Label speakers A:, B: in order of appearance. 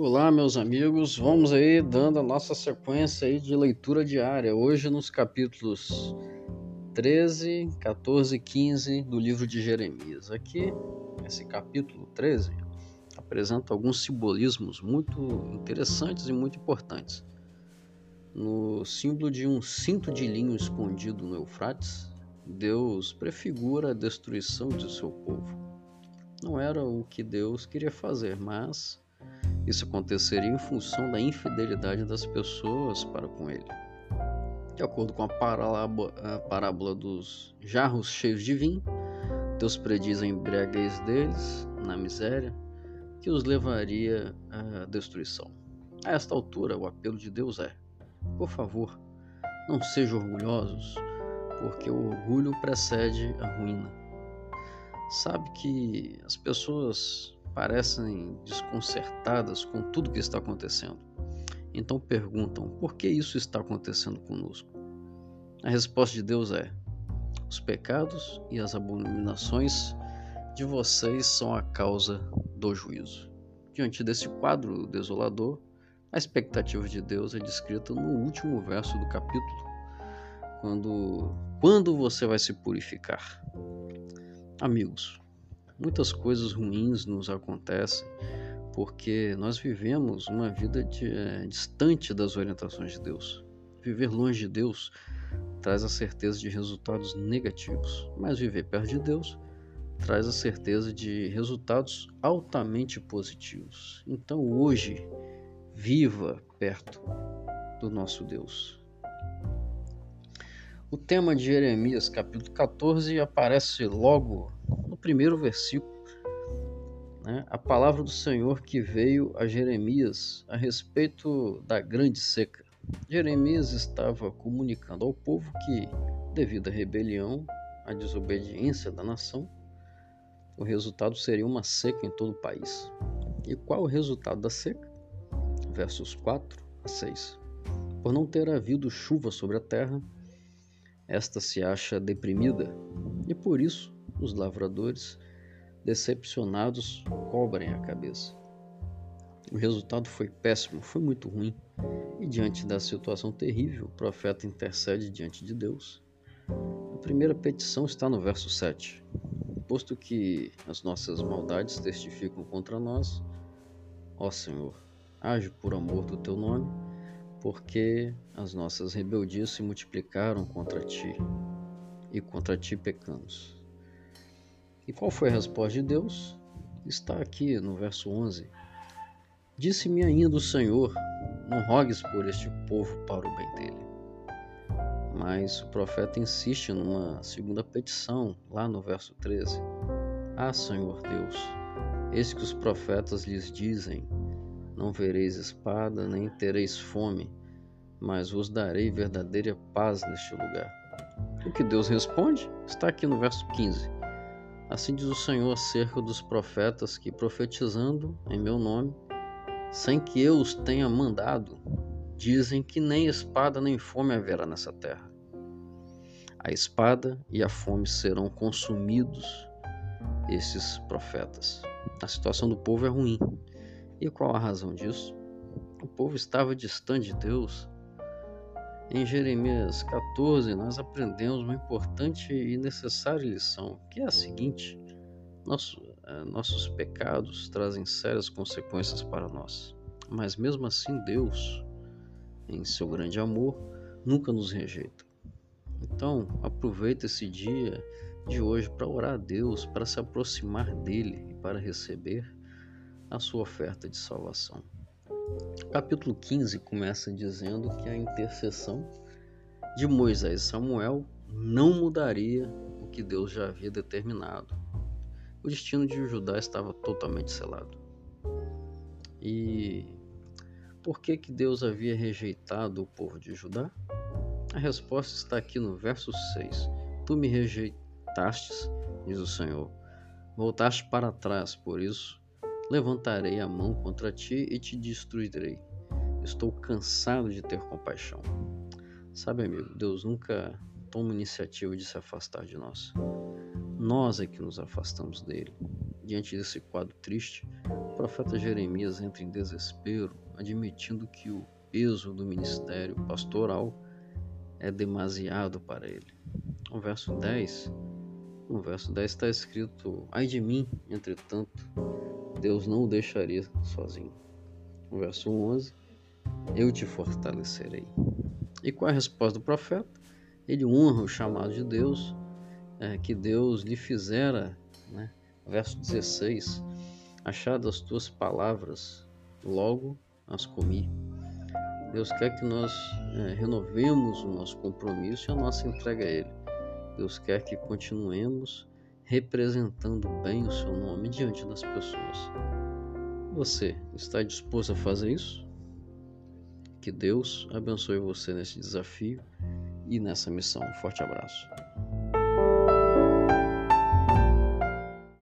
A: Olá, meus amigos. Vamos aí dando a nossa sequência aí de leitura diária. Hoje nos capítulos 13, 14 e 15 do livro de Jeremias. Aqui, esse capítulo 13 apresenta alguns simbolismos muito interessantes e muito importantes. No símbolo de um cinto de linho escondido no Eufrates, Deus prefigura a destruição de seu povo. Não era o que Deus queria fazer, mas isso aconteceria em função da infidelidade das pessoas para com ele. De acordo com a parábola, dos jarros cheios de vinho, Deus prediz a embriaguez deles na miséria, que os levaria à destruição. A esta altura, o apelo de Deus é: por favor, não sejam orgulhosos, porque o orgulho precede a ruína. Sabe que as pessoas parecem desconcertadas com tudo que está acontecendo. Então perguntam: por que isso está acontecendo conosco? A resposta de Deus é: os pecados e as abominações de vocês são a causa do juízo. Diante desse quadro desolador, a expectativa de Deus é descrita no último verso do capítulo, quando quando você vai se purificar. Amigos, muitas coisas ruins nos acontecem porque nós vivemos uma vida de, é, distante das orientações de Deus. Viver longe de Deus traz a certeza de resultados negativos, mas viver perto de Deus traz a certeza de resultados altamente positivos. Então, hoje, viva perto do nosso Deus. O tema de Jeremias, capítulo 14, aparece logo primeiro versículo, né, a palavra do Senhor que veio a Jeremias a respeito da grande seca. Jeremias estava comunicando ao povo que, devido à rebelião, à desobediência da nação, o resultado seria uma seca em todo o país. E qual o resultado da seca? Versos 4 a 6. Por não ter havido chuva sobre a terra, esta se acha deprimida e por isso os lavradores, decepcionados, cobrem a cabeça. O resultado foi péssimo, foi muito ruim. E diante da situação terrível, o profeta intercede diante de Deus. A primeira petição está no verso 7. Posto que as nossas maldades testificam contra nós, ó Senhor, age por amor do teu nome, porque as nossas rebeldias se multiplicaram contra ti, e contra ti pecamos. E qual foi a resposta de Deus? Está aqui no verso 11. Disse-me ainda o Senhor: Não rogues por este povo para o bem dele. Mas o profeta insiste numa segunda petição, lá no verso 13. Ah, Senhor Deus, eis que os profetas lhes dizem: Não vereis espada, nem tereis fome, mas vos darei verdadeira paz neste lugar. O que Deus responde está aqui no verso 15. Assim diz o Senhor acerca dos profetas que, profetizando em meu nome, sem que eu os tenha mandado, dizem que nem espada nem fome haverá nessa terra. A espada e a fome serão consumidos esses profetas. A situação do povo é ruim. E qual a razão disso? O povo estava distante de Deus em Jeremias 14, nós aprendemos uma importante e necessária lição, que é a seguinte: nosso, eh, nossos pecados trazem sérias consequências para nós, mas mesmo assim, Deus, em seu grande amor, nunca nos rejeita. Então, aproveita esse dia de hoje para orar a Deus, para se aproximar dele e para receber a sua oferta de salvação. O capítulo 15 começa dizendo que a intercessão de Moisés e Samuel não mudaria o que Deus já havia determinado. O destino de Judá estava totalmente selado. E por que, que Deus havia rejeitado o povo de Judá? A resposta está aqui no verso 6. Tu me rejeitastes, diz o Senhor. Voltaste para trás, por isso Levantarei a mão contra ti e te destruirei. Estou cansado de ter compaixão. Sabe, amigo, Deus nunca toma iniciativa de se afastar de nós. Nós é que nos afastamos dele. diante desse quadro triste, o profeta Jeremias entra em desespero, admitindo que o peso do ministério pastoral é demasiado para ele. No verso 10, no verso 10 está escrito: Ai de mim, entretanto, Deus não o deixaria sozinho. No verso 11, eu te fortalecerei. E qual é a resposta do profeta? Ele honra o chamado de Deus, é, que Deus lhe fizera, né? verso 16: Achadas as tuas palavras, logo as comi. Deus quer que nós é, renovemos o nosso compromisso e a nossa entrega a Ele. Deus quer que continuemos representando bem o seu nome diante das pessoas. Você está disposto a fazer isso? Que Deus abençoe você nesse desafio e nessa missão. Um forte abraço.